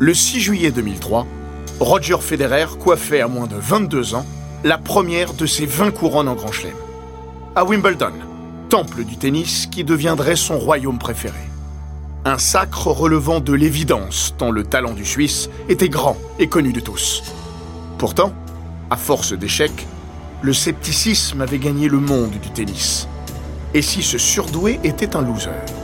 Le 6 juillet 2003, Roger Federer coiffait à moins de 22 ans la première de ses 20 couronnes en Grand Chelem. À Wimbledon, temple du tennis qui deviendrait son royaume préféré. Un sacre relevant de l'évidence tant le talent du Suisse était grand et connu de tous. Pourtant, à force d'échecs, le scepticisme avait gagné le monde du tennis. Et si ce surdoué était un loser?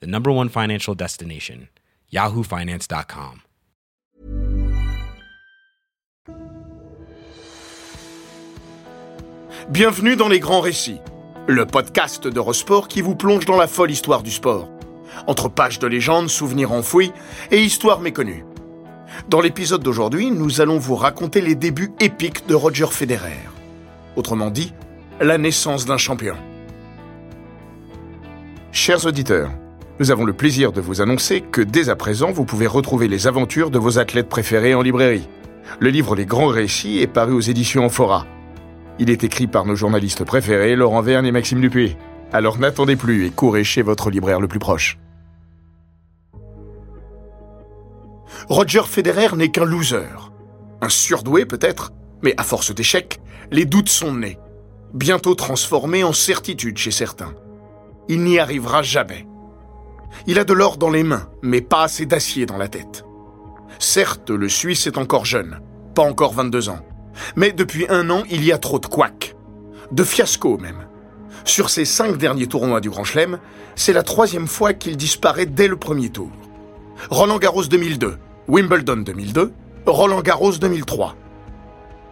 the number one financial destination, yahoofinance.com. Bienvenue dans Les Grands Récits, le podcast d'Eurosport qui vous plonge dans la folle histoire du sport. Entre pages de légendes, souvenirs enfouis et histoires méconnues. Dans l'épisode d'aujourd'hui, nous allons vous raconter les débuts épiques de Roger Federer. Autrement dit, la naissance d'un champion. Chers auditeurs, nous avons le plaisir de vous annoncer que dès à présent, vous pouvez retrouver les aventures de vos athlètes préférés en librairie. Le livre Les Grands Récits est paru aux éditions Amphora. Il est écrit par nos journalistes préférés, Laurent Verne et Maxime Dupuis. Alors n'attendez plus et courez chez votre libraire le plus proche. Roger Federer n'est qu'un loser. Un surdoué peut-être, mais à force d'échecs, les doutes sont nés. Bientôt transformés en certitude chez certains. Il n'y arrivera jamais. Il a de l'or dans les mains, mais pas assez d'acier dans la tête. Certes, le Suisse est encore jeune, pas encore 22 ans. Mais depuis un an, il y a trop de couacs. De fiascos même. Sur ses cinq derniers tournois du Grand Chelem, c'est la troisième fois qu'il disparaît dès le premier tour. Roland Garros 2002, Wimbledon 2002, Roland Garros 2003.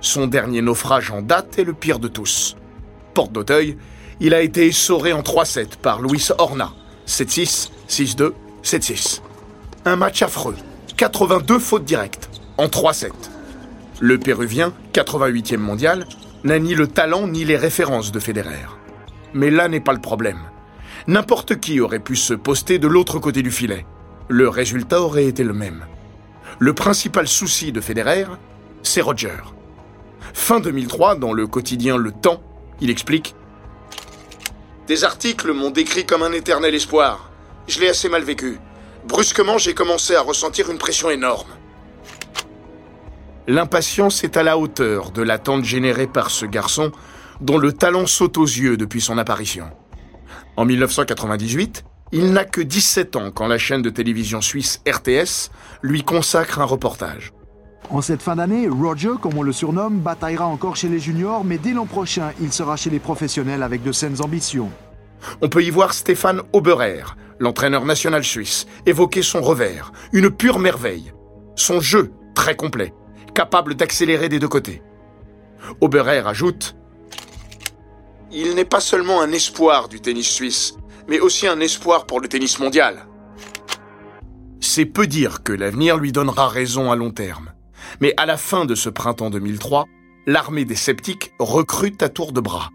Son dernier naufrage en date est le pire de tous. Porte d'Auteuil, il a été essoré en 3-7 par Luis Horna, 7-6, 6-2, 7-6. Un match affreux. 82 fautes directes. En 3-7. Le Péruvien, 88e mondial, n'a ni le talent ni les références de Federer. Mais là n'est pas le problème. N'importe qui aurait pu se poster de l'autre côté du filet. Le résultat aurait été le même. Le principal souci de Federer, c'est Roger. Fin 2003, dans le quotidien Le Temps, il explique Des articles m'ont décrit comme un éternel espoir je l'ai assez mal vécu. Brusquement, j'ai commencé à ressentir une pression énorme. L'impatience est à la hauteur de l'attente générée par ce garçon dont le talent saute aux yeux depuis son apparition. En 1998, il n'a que 17 ans quand la chaîne de télévision suisse RTS lui consacre un reportage. En cette fin d'année, Roger, comme on le surnomme, bataillera encore chez les juniors, mais dès l'an prochain, il sera chez les professionnels avec de saines ambitions. On peut y voir Stéphane Oberer, l'entraîneur national suisse, évoquait son revers, une pure merveille. Son jeu, très complet, capable d'accélérer des deux côtés. Oberer ajoute Il n'est pas seulement un espoir du tennis suisse, mais aussi un espoir pour le tennis mondial. C'est peu dire que l'avenir lui donnera raison à long terme. Mais à la fin de ce printemps 2003, l'armée des sceptiques recrute à tour de bras.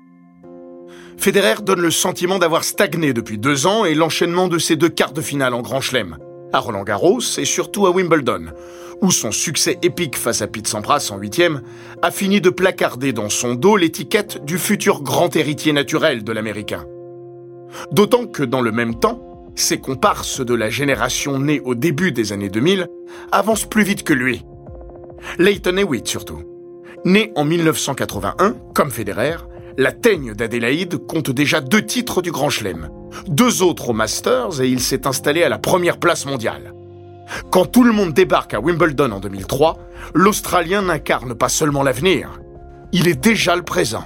Federer donne le sentiment d'avoir stagné depuis deux ans et l'enchaînement de ses deux quarts de finale en Grand Chelem, à Roland Garros et surtout à Wimbledon, où son succès épique face à Pete Sampras en huitième a fini de placarder dans son dos l'étiquette du futur grand héritier naturel de l'Américain. D'autant que dans le même temps, ses comparses de la génération née au début des années 2000 avancent plus vite que lui. Leighton Hewitt surtout. Né en 1981, comme Federer, la teigne d'Adélaïde compte déjà deux titres du Grand Chelem, deux autres au Masters et il s'est installé à la première place mondiale. Quand tout le monde débarque à Wimbledon en 2003, l'Australien n'incarne pas seulement l'avenir, il est déjà le présent.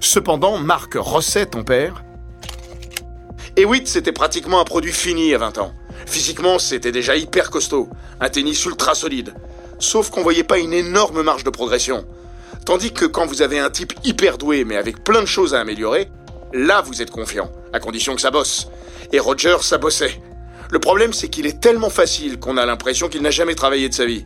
Cependant, Marc Rosset, ton père... Et oui, c'était pratiquement un produit fini à 20 ans. Physiquement, c'était déjà hyper costaud, un tennis ultra solide. Sauf qu'on voyait pas une énorme marge de progression. Tandis que quand vous avez un type hyper doué mais avec plein de choses à améliorer, là vous êtes confiant, à condition que ça bosse. Et Roger, ça bossait. Le problème, c'est qu'il est tellement facile qu'on a l'impression qu'il n'a jamais travaillé de sa vie.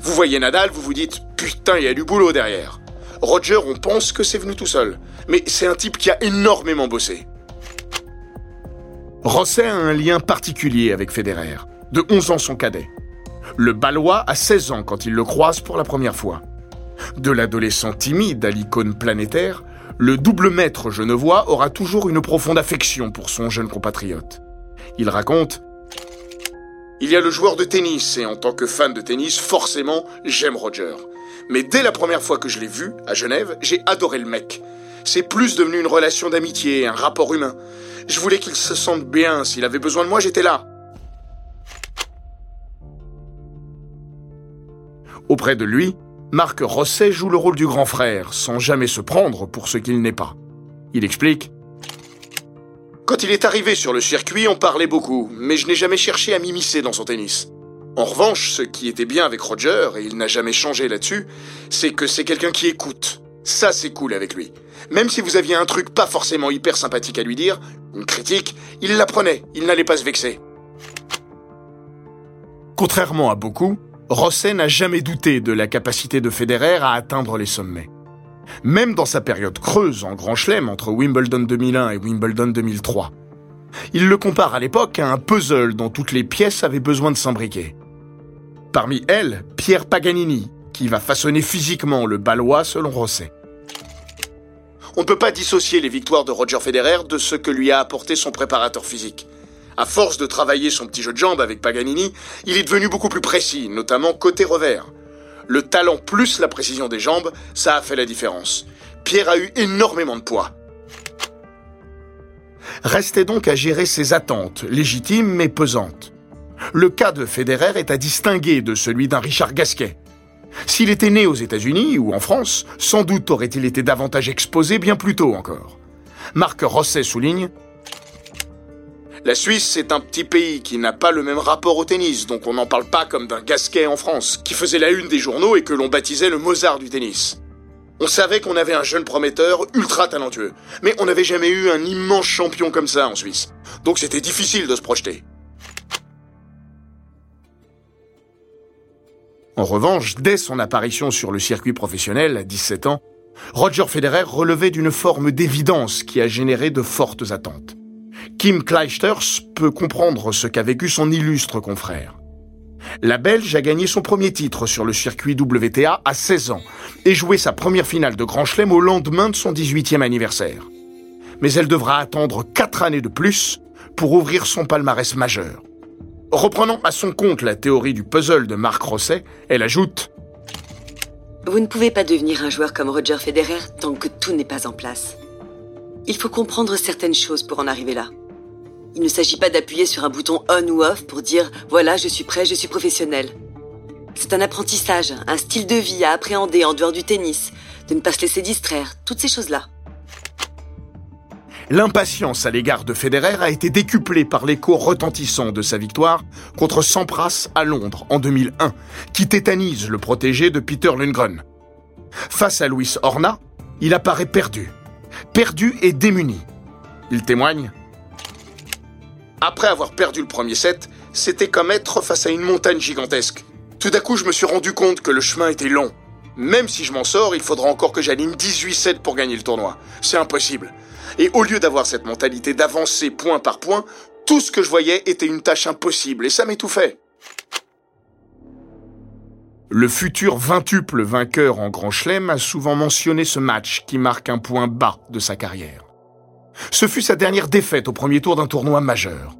Vous voyez Nadal, vous vous dites putain, il y a du boulot derrière. Roger, on pense que c'est venu tout seul, mais c'est un type qui a énormément bossé. Rosset a un lien particulier avec Federer, de 11 ans son cadet. Le Balois a 16 ans quand il le croise pour la première fois. De l'adolescent timide à l'icône planétaire, le double maître genevois aura toujours une profonde affection pour son jeune compatriote. Il raconte Il y a le joueur de tennis, et en tant que fan de tennis, forcément, j'aime Roger. Mais dès la première fois que je l'ai vu, à Genève, j'ai adoré le mec. C'est plus devenu une relation d'amitié, un rapport humain. Je voulais qu'il se sente bien, s'il avait besoin de moi, j'étais là. Auprès de lui, Marc Rosset joue le rôle du grand frère, sans jamais se prendre pour ce qu'il n'est pas. Il explique Quand il est arrivé sur le circuit, on parlait beaucoup, mais je n'ai jamais cherché à m'immiscer dans son tennis. En revanche, ce qui était bien avec Roger, et il n'a jamais changé là-dessus, c'est que c'est quelqu'un qui écoute. Ça, c'est cool avec lui. Même si vous aviez un truc pas forcément hyper sympathique à lui dire, une critique, il l'apprenait, il n'allait pas se vexer. Contrairement à beaucoup, Rosset n'a jamais douté de la capacité de Federer à atteindre les sommets. Même dans sa période creuse en Grand Chelem entre Wimbledon 2001 et Wimbledon 2003. Il le compare à l'époque à un puzzle dont toutes les pièces avaient besoin de s'imbriquer. Parmi elles, Pierre Paganini, qui va façonner physiquement le balois selon Rosset. On ne peut pas dissocier les victoires de Roger Federer de ce que lui a apporté son préparateur physique. À force de travailler son petit jeu de jambes avec Paganini, il est devenu beaucoup plus précis, notamment côté revers. Le talent plus la précision des jambes, ça a fait la différence. Pierre a eu énormément de poids. Restait donc à gérer ses attentes, légitimes mais pesantes. Le cas de Federer est à distinguer de celui d'un Richard Gasquet. S'il était né aux États-Unis ou en France, sans doute aurait-il été davantage exposé bien plus tôt encore. Marc Rosset souligne la Suisse, c'est un petit pays qui n'a pas le même rapport au tennis, donc on n'en parle pas comme d'un Gasquet en France, qui faisait la une des journaux et que l'on baptisait le Mozart du tennis. On savait qu'on avait un jeune prometteur ultra talentueux, mais on n'avait jamais eu un immense champion comme ça en Suisse. Donc c'était difficile de se projeter. En revanche, dès son apparition sur le circuit professionnel à 17 ans, Roger Federer relevait d'une forme d'évidence qui a généré de fortes attentes. Kim Clijsters peut comprendre ce qu'a vécu son illustre confrère. La Belge a gagné son premier titre sur le circuit WTA à 16 ans et joué sa première finale de Grand Chelem au lendemain de son 18e anniversaire. Mais elle devra attendre 4 années de plus pour ouvrir son palmarès majeur. Reprenant à son compte la théorie du puzzle de Marc Rosset, elle ajoute Vous ne pouvez pas devenir un joueur comme Roger Federer tant que tout n'est pas en place. Il faut comprendre certaines choses pour en arriver là. Il ne s'agit pas d'appuyer sur un bouton on ou off pour dire voilà, je suis prêt, je suis professionnel. C'est un apprentissage, un style de vie à appréhender en dehors du tennis, de ne pas se laisser distraire, toutes ces choses-là. L'impatience à l'égard de Federer a été décuplée par l'écho retentissant de sa victoire contre Sampras à Londres en 2001, qui tétanise le protégé de Peter Lundgren. Face à Luis Horna, il apparaît perdu, perdu et démuni. Il témoigne Après avoir perdu le premier set, c'était comme être face à une montagne gigantesque. Tout d'un coup, je me suis rendu compte que le chemin était long. Même si je m'en sors, il faudra encore que j'aligne 18 sets pour gagner le tournoi. C'est impossible. Et au lieu d'avoir cette mentalité d'avancer point par point, tout ce que je voyais était une tâche impossible et ça m'étouffait. Le futur vintuple vainqueur en Grand Chelem a souvent mentionné ce match qui marque un point bas de sa carrière. Ce fut sa dernière défaite au premier tour d'un tournoi majeur.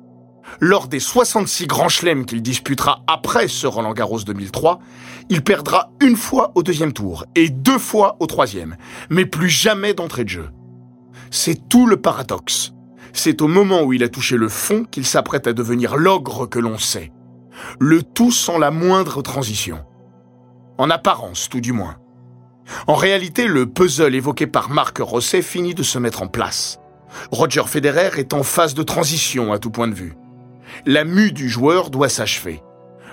Lors des 66 Grands Chelems qu'il disputera après ce Roland Garros 2003, il perdra une fois au deuxième tour et deux fois au troisième, mais plus jamais d'entrée de jeu. C'est tout le paradoxe. C'est au moment où il a touché le fond qu'il s'apprête à devenir l'ogre que l'on sait. Le tout sans la moindre transition. En apparence, tout du moins. En réalité, le puzzle évoqué par Marc Rosset finit de se mettre en place. Roger Federer est en phase de transition à tout point de vue. La mue du joueur doit s'achever.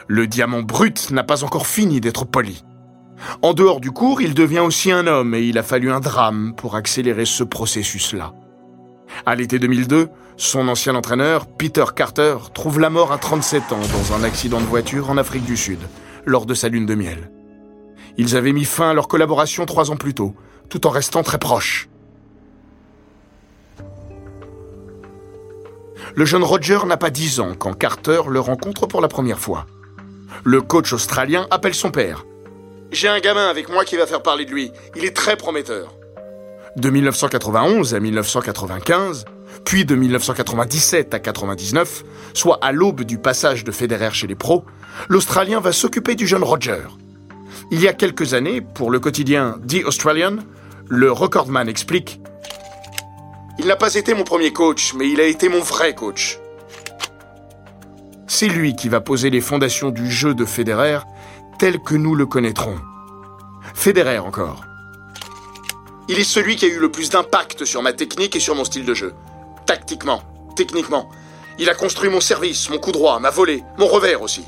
Le diamant brut n'a pas encore fini d'être poli. En dehors du cours, il devient aussi un homme et il a fallu un drame pour accélérer ce processus-là. À l'été 2002, son ancien entraîneur, Peter Carter, trouve la mort à 37 ans dans un accident de voiture en Afrique du Sud, lors de sa lune de miel. Ils avaient mis fin à leur collaboration trois ans plus tôt, tout en restant très proches. Le jeune Roger n'a pas 10 ans quand Carter le rencontre pour la première fois. Le coach australien appelle son père. J'ai un gamin avec moi qui va faire parler de lui. Il est très prometteur. De 1991 à 1995, puis de 1997 à 99, soit à l'aube du passage de Federer chez les pros, l'Australien va s'occuper du jeune Roger. Il y a quelques années, pour le quotidien The Australian, le recordman explique Il n'a pas été mon premier coach, mais il a été mon vrai coach. C'est lui qui va poser les fondations du jeu de Federer tel que nous le connaîtrons. Federer encore. Il est celui qui a eu le plus d'impact sur ma technique et sur mon style de jeu. Tactiquement, techniquement. Il a construit mon service, mon coup droit, ma volée, mon revers aussi.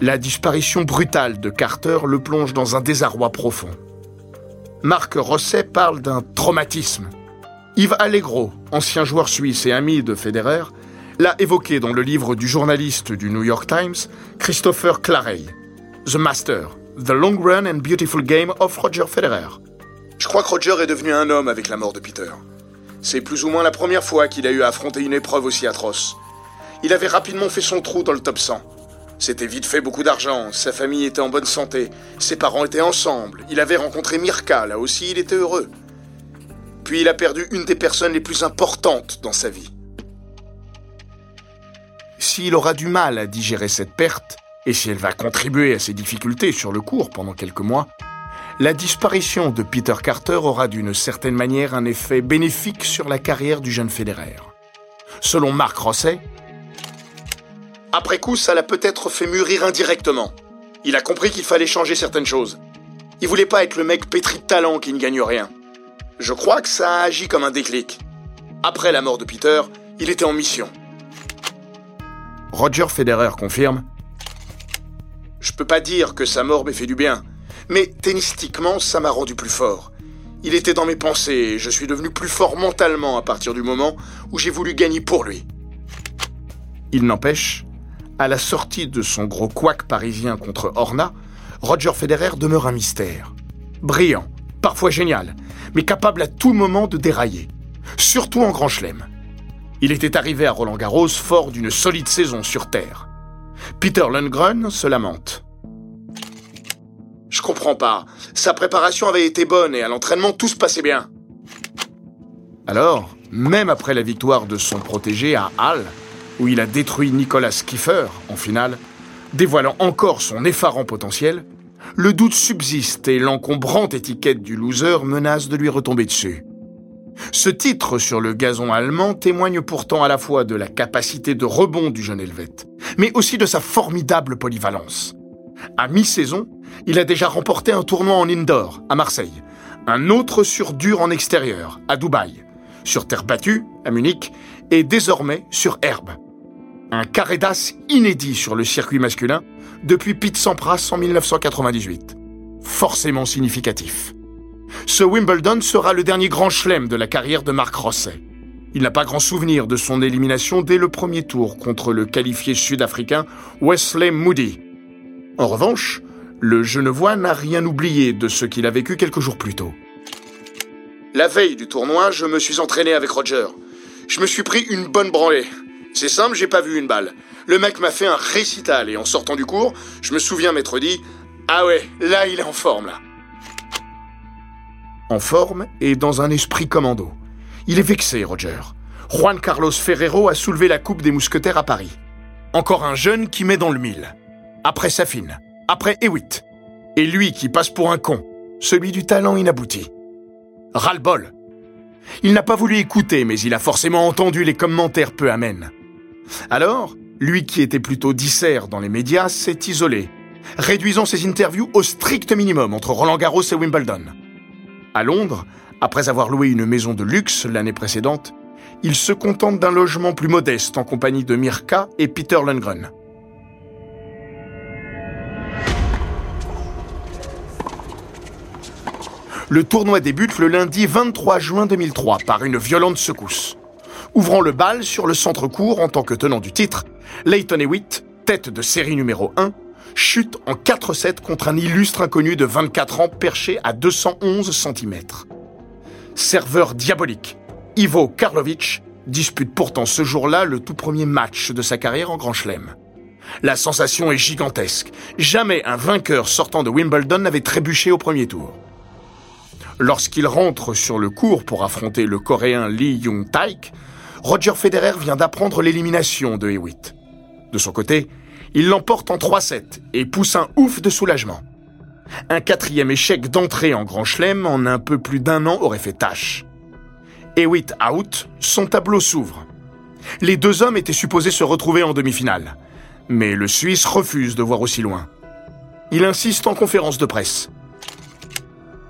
La disparition brutale de Carter le plonge dans un désarroi profond. Marc Rosset parle d'un traumatisme. Yves Allegro, ancien joueur suisse et ami de Federer, l'a évoqué dans le livre du journaliste du New York Times, Christopher Clarey, The Master, The Long Run and Beautiful Game of Roger Federer. Je crois que Roger est devenu un homme avec la mort de Peter. C'est plus ou moins la première fois qu'il a eu à affronter une épreuve aussi atroce. Il avait rapidement fait son trou dans le top 100. C'était vite fait beaucoup d'argent, sa famille était en bonne santé, ses parents étaient ensemble, il avait rencontré Mirka, là aussi il était heureux. Puis il a perdu une des personnes les plus importantes dans sa vie. S'il aura du mal à digérer cette perte, et si elle va contribuer à ses difficultés sur le cours pendant quelques mois, la disparition de Peter Carter aura d'une certaine manière un effet bénéfique sur la carrière du jeune Federer. Selon Marc Rosset, après coup, ça l'a peut-être fait mûrir indirectement. Il a compris qu'il fallait changer certaines choses. Il voulait pas être le mec pétri de talent qui ne gagne rien. Je crois que ça a agi comme un déclic. Après la mort de Peter, il était en mission. Roger Federer confirme je peux pas dire que sa mort m'ait fait du bien, mais tennistiquement, ça m'a rendu plus fort. Il était dans mes pensées et je suis devenu plus fort mentalement à partir du moment où j'ai voulu gagner pour lui. Il n'empêche, à la sortie de son gros couac parisien contre Horna, Roger Federer demeure un mystère. Brillant, parfois génial, mais capable à tout moment de dérailler, surtout en grand chelem. Il était arrivé à Roland Garros fort d'une solide saison sur terre. Peter Lundgren se lamente. Je comprends pas. Sa préparation avait été bonne et à l'entraînement tout se passait bien. Alors, même après la victoire de son protégé à Halle, où il a détruit Nicolas Kiefer en finale, dévoilant encore son effarant potentiel, le doute subsiste et l'encombrante étiquette du loser menace de lui retomber dessus. Ce titre sur le gazon allemand témoigne pourtant à la fois de la capacité de rebond du jeune Helvète, mais aussi de sa formidable polyvalence. À mi-saison, il a déjà remporté un tournoi en indoor à Marseille, un autre sur dur en extérieur à Dubaï, sur terre battue à Munich et désormais sur herbe. Un carré d'as inédit sur le circuit masculin depuis Pete Sampras en 1998. Forcément significatif. Ce Wimbledon sera le dernier grand chelem de la carrière de Marc Rosset. Il n'a pas grand souvenir de son élimination dès le premier tour contre le qualifié sud-africain Wesley Moody. En revanche, le Genevois n'a rien oublié de ce qu'il a vécu quelques jours plus tôt. La veille du tournoi, je me suis entraîné avec Roger. Je me suis pris une bonne branlée. C'est simple, j'ai pas vu une balle. Le mec m'a fait un récital et en sortant du cours, je me souviens m'être dit Ah ouais, là il est en forme là. En forme et dans un esprit commando. Il est vexé, Roger. Juan Carlos Ferrero a soulevé la Coupe des Mousquetaires à Paris. Encore un jeune qui met dans le mille. Après Safine, après Hewitt. Et lui qui passe pour un con, celui du talent inabouti. Ras-le-bol. Il n'a pas voulu écouter, mais il a forcément entendu les commentaires peu amènes. Alors, lui qui était plutôt dissert dans les médias s'est isolé, réduisant ses interviews au strict minimum entre Roland Garros et Wimbledon. À Londres, après avoir loué une maison de luxe l'année précédente, il se contente d'un logement plus modeste en compagnie de Mirka et Peter Lundgren. Le tournoi débute le lundi 23 juin 2003 par une violente secousse. Ouvrant le bal sur le centre-court en tant que tenant du titre, Leighton Hewitt, tête de série numéro 1, chute en 4-7 contre un illustre inconnu de 24 ans perché à 211 cm. Serveur diabolique, Ivo Karlovic dispute pourtant ce jour-là le tout premier match de sa carrière en Grand Chelem. La sensation est gigantesque. Jamais un vainqueur sortant de Wimbledon n'avait trébuché au premier tour. Lorsqu'il rentre sur le court pour affronter le Coréen Lee Jung-taek, Roger Federer vient d'apprendre l'élimination de Hewitt. De son côté, il l'emporte en 3-7 et pousse un ouf de soulagement. Un quatrième échec d'entrée en Grand Chelem en un peu plus d'un an aurait fait tâche. Hewitt out, son tableau s'ouvre. Les deux hommes étaient supposés se retrouver en demi-finale. Mais le Suisse refuse de voir aussi loin. Il insiste en conférence de presse.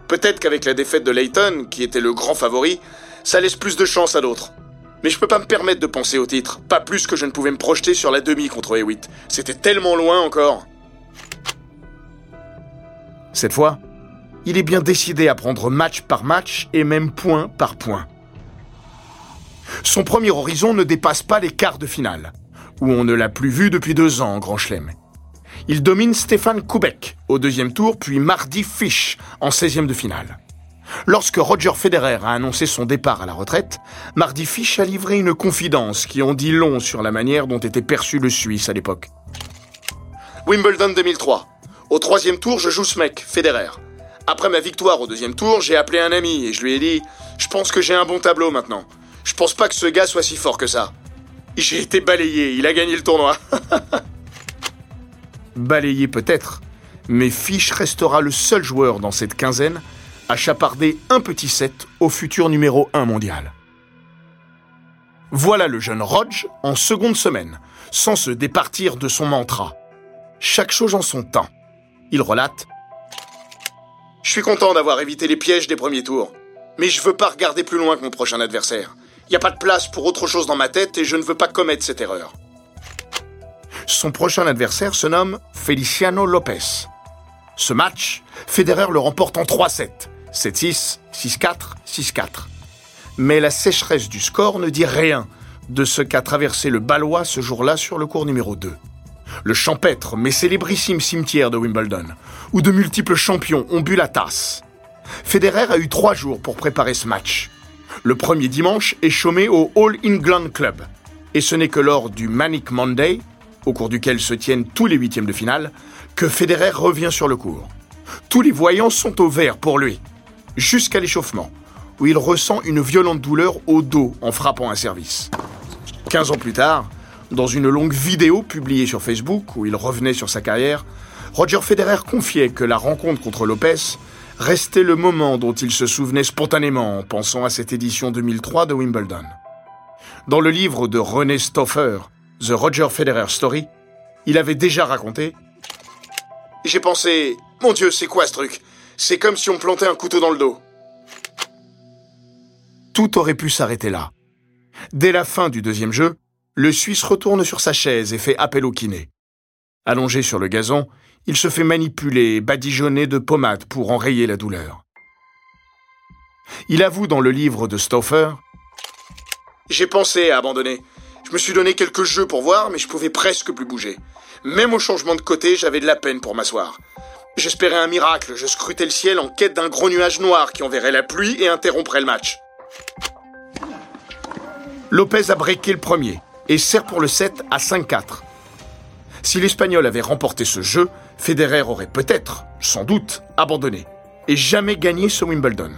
Peut-être qu'avec la défaite de Leighton, qui était le grand favori, ça laisse plus de chance à d'autres. Mais je peux pas me permettre de penser au titre, pas plus que je ne pouvais me projeter sur la demi contre Hewitt. C'était tellement loin encore. Cette fois, il est bien décidé à prendre match par match et même point par point. Son premier horizon ne dépasse pas les quarts de finale, où on ne l'a plus vu depuis deux ans en Grand Chelem. Il domine Stéphane Koubek au deuxième tour, puis Mardi Fish en 16e de finale. Lorsque Roger Federer a annoncé son départ à la retraite, Mardi Fish a livré une confidence qui en dit long sur la manière dont était perçu le Suisse à l'époque. Wimbledon 2003. Au troisième tour, je joue ce mec, Federer. Après ma victoire au deuxième tour, j'ai appelé un ami et je lui ai dit Je pense que j'ai un bon tableau maintenant. Je pense pas que ce gars soit si fort que ça. J'ai été balayé, il a gagné le tournoi. balayé peut-être, mais Fish restera le seul joueur dans cette quinzaine à chaparder un petit set au futur numéro 1 mondial. Voilà le jeune Rodge en seconde semaine, sans se départir de son mantra. Chaque chose en son temps. Il relate Je suis content d'avoir évité les pièges des premiers tours, mais je veux pas regarder plus loin que mon prochain adversaire. Il n'y a pas de place pour autre chose dans ma tête et je ne veux pas commettre cette erreur. Son prochain adversaire se nomme Feliciano Lopez. Ce match, Federer le remporte en 3-7, 7-6, 6-4, 6-4. Mais la sécheresse du score ne dit rien de ce qu'a traversé le Balois ce jour-là sur le cours numéro 2. Le champêtre mais célébrissime cimetière de Wimbledon, où de multiples champions ont bu la tasse. Federer a eu trois jours pour préparer ce match. Le premier dimanche est chômé au All England Club. Et ce n'est que lors du Manic Monday, au cours duquel se tiennent tous les huitièmes de finale, que Federer revient sur le cours. Tous les voyants sont au vert pour lui, jusqu'à l'échauffement, où il ressent une violente douleur au dos en frappant un service. Quinze ans plus tard, dans une longue vidéo publiée sur Facebook où il revenait sur sa carrière, Roger Federer confiait que la rencontre contre Lopez restait le moment dont il se souvenait spontanément en pensant à cette édition 2003 de Wimbledon. Dans le livre de René Stoffer, The Roger Federer Story, il avait déjà raconté J'ai pensé, mon Dieu, c'est quoi ce truc? C'est comme si on plantait un couteau dans le dos. Tout aurait pu s'arrêter là. Dès la fin du deuxième jeu, le Suisse retourne sur sa chaise et fait appel au kiné. Allongé sur le gazon, il se fait manipuler et badigeonner de pommade pour enrayer la douleur. Il avoue dans le livre de Stauffer J'ai pensé à abandonner. Je me suis donné quelques jeux pour voir, mais je pouvais presque plus bouger. Même au changement de côté, j'avais de la peine pour m'asseoir. J'espérais un miracle, je scrutais le ciel en quête d'un gros nuage noir qui enverrait la pluie et interromprait le match. Lopez a breaké le premier et sert pour le 7 à 5-4. Si l'Espagnol avait remporté ce jeu, Federer aurait peut-être, sans doute, abandonné et jamais gagné ce Wimbledon.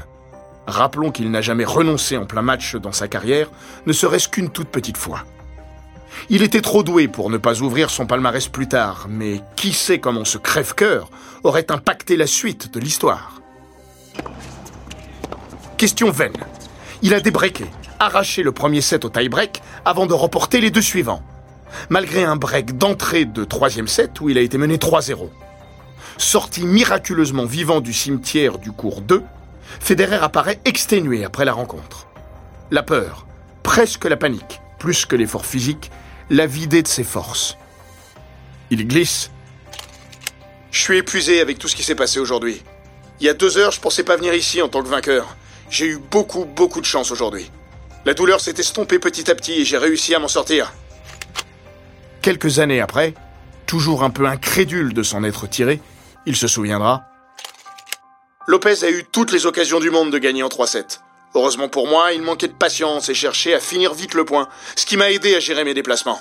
Rappelons qu'il n'a jamais renoncé en plein match dans sa carrière, ne serait-ce qu'une toute petite fois. Il était trop doué pour ne pas ouvrir son palmarès plus tard, mais qui sait comment ce crève-cœur aurait impacté la suite de l'histoire Question vaine. Il a débreaké, arraché le premier set au tie-break avant de remporter les deux suivants, malgré un break d'entrée de troisième set où il a été mené 3-0. sorti miraculeusement vivant du cimetière du cours 2, Federer apparaît exténué après la rencontre. La peur, presque la panique, plus que l'effort physique, l'a vidé de ses forces. Il glisse. Je suis épuisé avec tout ce qui s'est passé aujourd'hui. Il y a deux heures, je pensais pas venir ici en tant que vainqueur. J'ai eu beaucoup, beaucoup de chance aujourd'hui. La douleur s'est estompée petit à petit et j'ai réussi à m'en sortir. Quelques années après, toujours un peu incrédule de s'en être tiré, il se souviendra. Lopez a eu toutes les occasions du monde de gagner en 3-7. Heureusement pour moi, il manquait de patience et cherchait à finir vite le point, ce qui m'a aidé à gérer mes déplacements.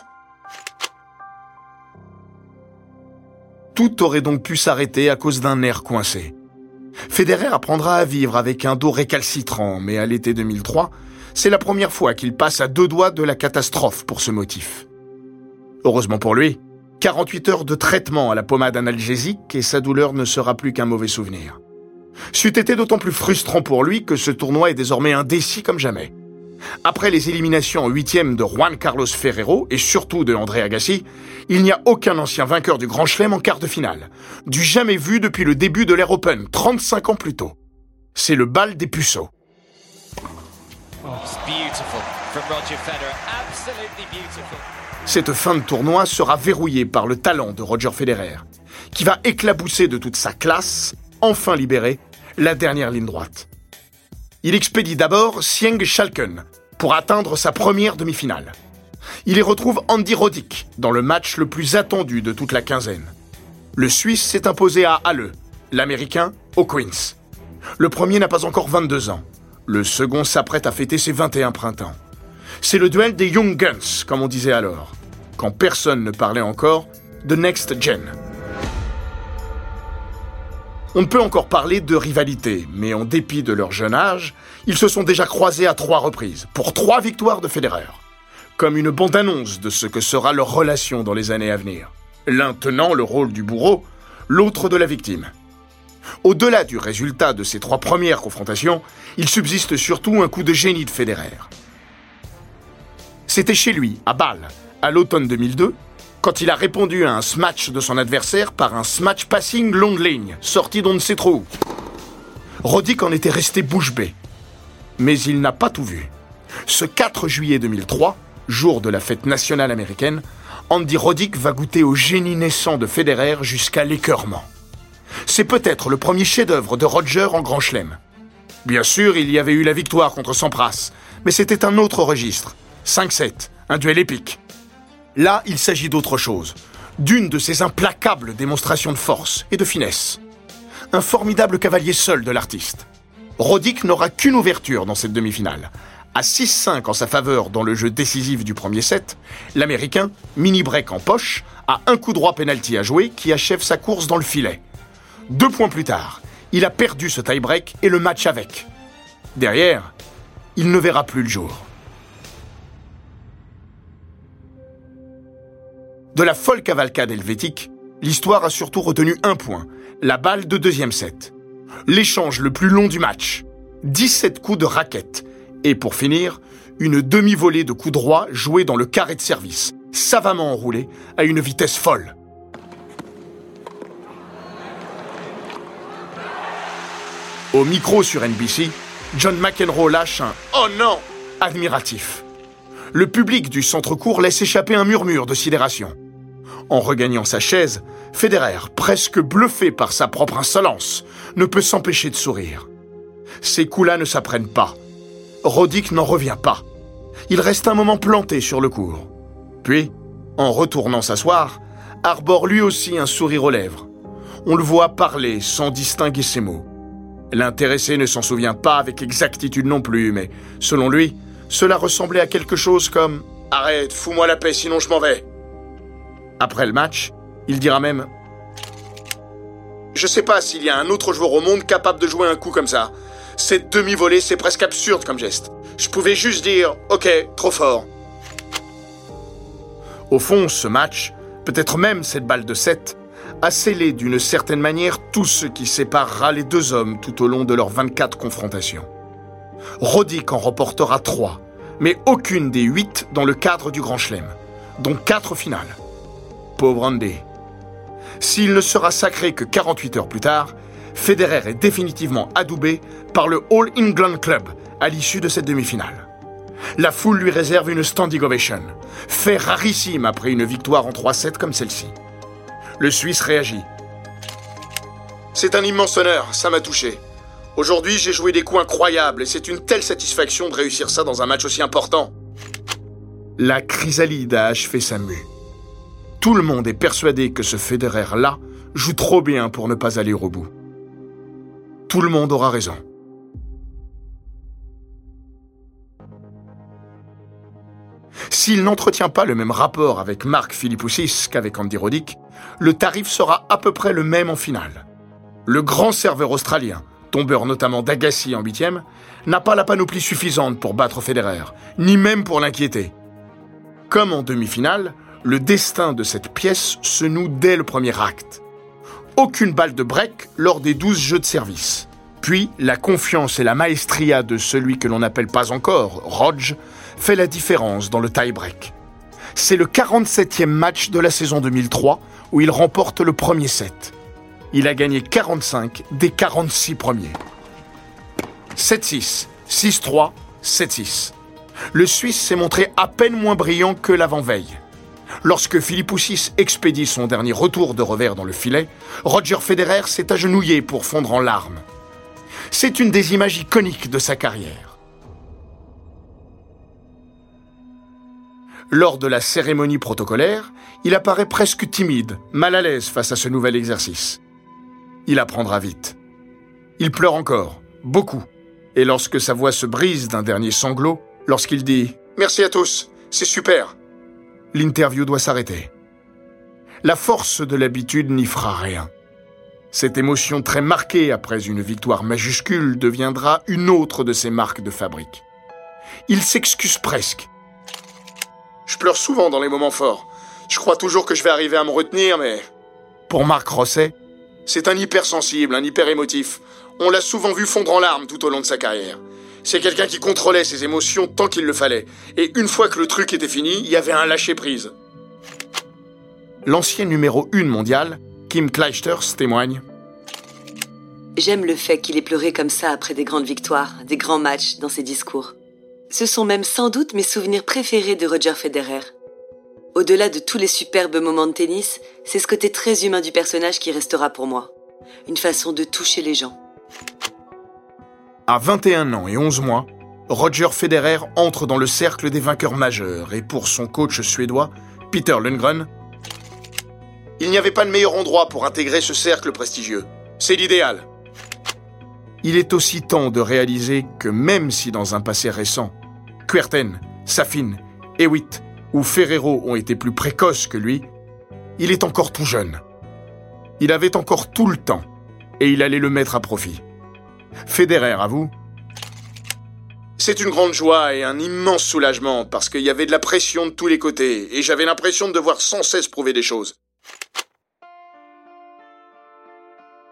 Tout aurait donc pu s'arrêter à cause d'un nerf coincé. Federer apprendra à vivre avec un dos récalcitrant, mais à l'été 2003, c'est la première fois qu'il passe à deux doigts de la catastrophe pour ce motif. Heureusement pour lui, 48 heures de traitement à la pommade analgésique et sa douleur ne sera plus qu'un mauvais souvenir. C'eût été d'autant plus frustrant pour lui que ce tournoi est désormais indécis comme jamais. Après les éliminations en huitième de Juan Carlos Ferrero et surtout de André Agassi, il n'y a aucun ancien vainqueur du Grand Chelem en quart de finale. Du jamais vu depuis le début de l'Air Open, 35 ans plus tôt. C'est le bal des puceaux. Cette fin de tournoi sera verrouillée par le talent de Roger Federer, qui va éclabousser de toute sa classe, enfin libéré, la dernière ligne droite. Il expédie d'abord Sieng Schalken pour atteindre sa première demi-finale. Il y retrouve Andy Roddick dans le match le plus attendu de toute la quinzaine. Le Suisse s'est imposé à Halle, l'Américain au Queens. Le premier n'a pas encore 22 ans. Le second s'apprête à fêter ses 21 printemps. C'est le duel des Young Guns, comme on disait alors, quand personne ne parlait encore de Next Gen. On peut encore parler de rivalité, mais en dépit de leur jeune âge, ils se sont déjà croisés à trois reprises, pour trois victoires de Federer. Comme une bande-annonce de ce que sera leur relation dans les années à venir. L'un tenant le rôle du bourreau, l'autre de la victime. Au-delà du résultat de ces trois premières confrontations, il subsiste surtout un coup de génie de Federer. C'était chez lui, à Bâle, à l'automne 2002, quand il a répondu à un smash de son adversaire par un smash passing longue ligne, sorti d'on ne sait trop où. Roddick en était resté bouche bée. Mais il n'a pas tout vu. Ce 4 juillet 2003, jour de la fête nationale américaine, Andy Roddick va goûter au génie naissant de Federer jusqu'à l'écœurement. C'est peut-être le premier chef-d'œuvre de Roger en Grand Chelem. Bien sûr, il y avait eu la victoire contre Sampras, mais c'était un autre registre. 5-7, un duel épique. Là, il s'agit d'autre chose, d'une de ces implacables démonstrations de force et de finesse. Un formidable cavalier seul de l'artiste. Roddick n'aura qu'une ouverture dans cette demi-finale. À 6-5 en sa faveur dans le jeu décisif du premier set, l'Américain, mini-break en poche, a un coup droit penalty à jouer qui achève sa course dans le filet. Deux points plus tard, il a perdu ce tie-break et le match avec. Derrière, il ne verra plus le jour. De la folle cavalcade helvétique, l'histoire a surtout retenu un point, la balle de deuxième set. L'échange le plus long du match, 17 coups de raquette. Et pour finir, une demi-volée de coups droits joués dans le carré de service, savamment enroulé à une vitesse folle. Au micro sur NBC, John McEnroe lâche un Oh non admiratif. Le public du centre-court laisse échapper un murmure de sidération. En regagnant sa chaise, Federer, presque bluffé par sa propre insolence, ne peut s'empêcher de sourire. Ces coups-là ne s'apprennent pas. Roddick n'en revient pas. Il reste un moment planté sur le cours. Puis, en retournant s'asseoir, arbore lui aussi un sourire aux lèvres. On le voit parler sans distinguer ses mots. L'intéressé ne s'en souvient pas avec exactitude non plus, mais selon lui, cela ressemblait à quelque chose comme ⁇ Arrête, fous-moi la paix, sinon je m'en vais ⁇ après le match, il dira même Je sais pas s'il y a un autre joueur au monde capable de jouer un coup comme ça. Cette demi-volée, c'est presque absurde comme geste. Je pouvais juste dire Ok, trop fort. Au fond, ce match, peut-être même cette balle de 7, a scellé d'une certaine manière tout ce qui séparera les deux hommes tout au long de leurs 24 confrontations. Roddick en reportera 3, mais aucune des 8 dans le cadre du Grand Chelem, dont 4 finales pauvre Andy. S'il ne sera sacré que 48 heures plus tard, Federer est définitivement adoubé par le All England Club à l'issue de cette demi-finale. La foule lui réserve une standing ovation, fait rarissime après une victoire en 3-7 comme celle-ci. Le Suisse réagit. C'est un immense honneur, ça m'a touché. Aujourd'hui, j'ai joué des coups incroyables et c'est une telle satisfaction de réussir ça dans un match aussi important. La chrysalide a achevé sa mue. Tout le monde est persuadé que ce Federer-là joue trop bien pour ne pas aller au bout. Tout le monde aura raison. S'il n'entretient pas le même rapport avec Marc Philippoussis qu'avec Andy Roddick, le tarif sera à peu près le même en finale. Le grand serveur australien, tombeur notamment d'Agassi en huitième, n'a pas la panoplie suffisante pour battre Federer, ni même pour l'inquiéter. Comme en demi-finale, le destin de cette pièce se noue dès le premier acte. Aucune balle de break lors des douze jeux de service. Puis, la confiance et la maestria de celui que l'on n'appelle pas encore Rodge fait la différence dans le tie-break. C'est le 47e match de la saison 2003 où il remporte le premier set. Il a gagné 45 des 46 premiers. 7-6, 6-3, 7-6. Le Suisse s'est montré à peine moins brillant que l'avant-veille. Lorsque Philippoussis expédie son dernier retour de revers dans le filet, Roger Federer s'est agenouillé pour fondre en larmes. C'est une des images iconiques de sa carrière. Lors de la cérémonie protocolaire, il apparaît presque timide, mal à l'aise face à ce nouvel exercice. Il apprendra vite. Il pleure encore, beaucoup, et lorsque sa voix se brise d'un dernier sanglot, lorsqu'il dit ⁇ Merci à tous, c'est super !⁇ l'interview doit s'arrêter. La force de l'habitude n'y fera rien. Cette émotion très marquée après une victoire majuscule deviendra une autre de ses marques de fabrique. Il s'excuse presque. Je pleure souvent dans les moments forts. Je crois toujours que je vais arriver à me retenir, mais... Pour Marc Rosset, c'est un hypersensible, un hyper émotif. On l'a souvent vu fondre en larmes tout au long de sa carrière. C'est quelqu'un qui contrôlait ses émotions tant qu'il le fallait. Et une fois que le truc était fini, il y avait un lâcher-prise. L'ancien numéro 1 mondial, Kim Clijsters, témoigne. J'aime le fait qu'il ait pleuré comme ça après des grandes victoires, des grands matchs dans ses discours. Ce sont même sans doute mes souvenirs préférés de Roger Federer. Au-delà de tous les superbes moments de tennis, c'est ce côté très humain du personnage qui restera pour moi. Une façon de toucher les gens. À 21 ans et 11 mois, Roger Federer entre dans le cercle des vainqueurs majeurs et pour son coach suédois, Peter Lundgren, il n'y avait pas de meilleur endroit pour intégrer ce cercle prestigieux. C'est l'idéal. Il est aussi temps de réaliser que même si dans un passé récent, Kuerten, Safin, Hewitt ou Ferrero ont été plus précoces que lui, il est encore tout jeune. Il avait encore tout le temps et il allait le mettre à profit. Federer, à vous C'est une grande joie et un immense soulagement parce qu'il y avait de la pression de tous les côtés et j'avais l'impression de devoir sans cesse prouver des choses.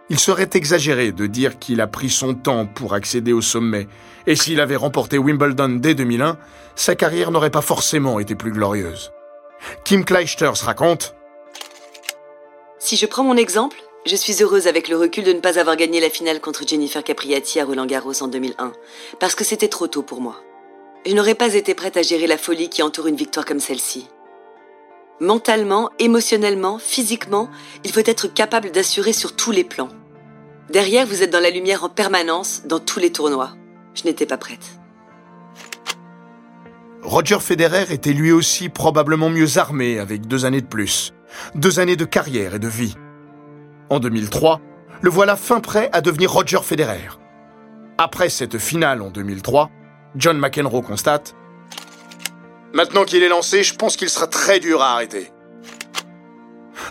Il serait exagéré de dire qu'il a pris son temps pour accéder au sommet, et s'il avait remporté Wimbledon dès 2001, sa carrière n'aurait pas forcément été plus glorieuse. Kim Clijsters raconte Si je prends mon exemple, je suis heureuse avec le recul de ne pas avoir gagné la finale contre Jennifer Capriati à Roland Garros en 2001, parce que c'était trop tôt pour moi. Je n'aurais pas été prête à gérer la folie qui entoure une victoire comme celle-ci. Mentalement, émotionnellement, physiquement, il faut être capable d'assurer sur tous les plans. Derrière, vous êtes dans la lumière en permanence, dans tous les tournois. Je n'étais pas prête. Roger Federer était lui aussi probablement mieux armé avec deux années de plus. Deux années de carrière et de vie. En 2003, le voilà fin prêt à devenir Roger Federer. Après cette finale en 2003, John McEnroe constate Maintenant qu'il est lancé, je pense qu'il sera très dur à arrêter.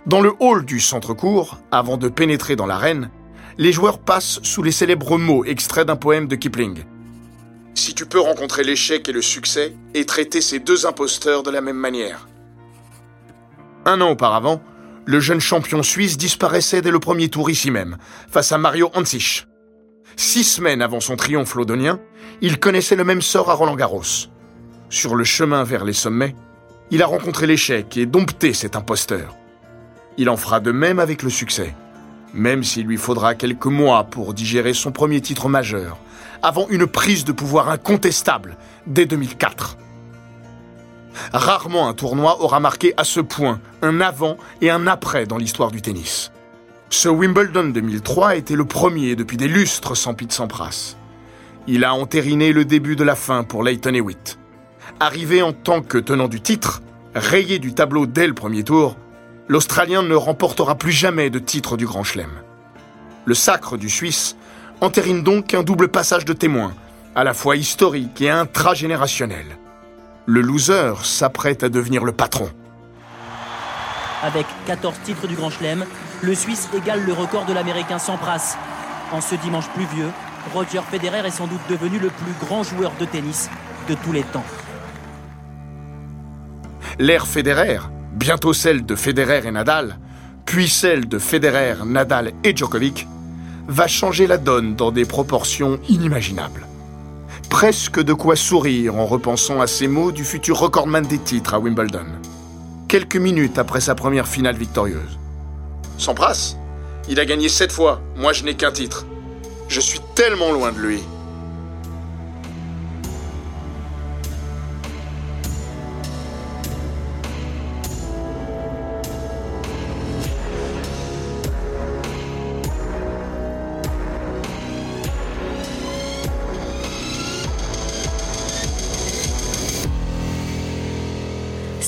Dans le hall du centre-cours, avant de pénétrer dans l'arène, les joueurs passent sous les célèbres mots extraits d'un poème de Kipling. Si tu peux rencontrer l'échec et le succès et traiter ces deux imposteurs de la même manière. Un an auparavant, le jeune champion suisse disparaissait dès le premier tour ici même, face à Mario Hansich. Six semaines avant son triomphe londonien, il connaissait le même sort à Roland Garros. Sur le chemin vers les sommets, il a rencontré l'échec et dompté cet imposteur. Il en fera de même avec le succès, même s'il lui faudra quelques mois pour digérer son premier titre majeur, avant une prise de pouvoir incontestable dès 2004. Rarement un tournoi aura marqué à ce point un avant et un après dans l'histoire du tennis. Ce Wimbledon 2003 était le premier depuis des lustres sans Pete Sampras. Il a entériné le début de la fin pour Leighton Hewitt. Arrivé en tant que tenant du titre, rayé du tableau dès le premier tour, l'Australien ne remportera plus jamais de titre du Grand Chelem. Le sacre du Suisse entérine donc un double passage de témoin, à la fois historique et intragénérationnel. Le loser s'apprête à devenir le patron. Avec 14 titres du Grand Chelem, le Suisse égale le record de l'Américain Sampras. En ce dimanche pluvieux, Roger Federer est sans doute devenu le plus grand joueur de tennis de tous les temps. L'ère Federer, bientôt celle de Federer et Nadal, puis celle de Federer, Nadal et Djokovic, va changer la donne dans des proportions inimaginables. Presque de quoi sourire en repensant à ces mots du futur recordman des titres à Wimbledon. Quelques minutes après sa première finale victorieuse. Sampras Il a gagné sept fois, moi je n'ai qu'un titre. Je suis tellement loin de lui.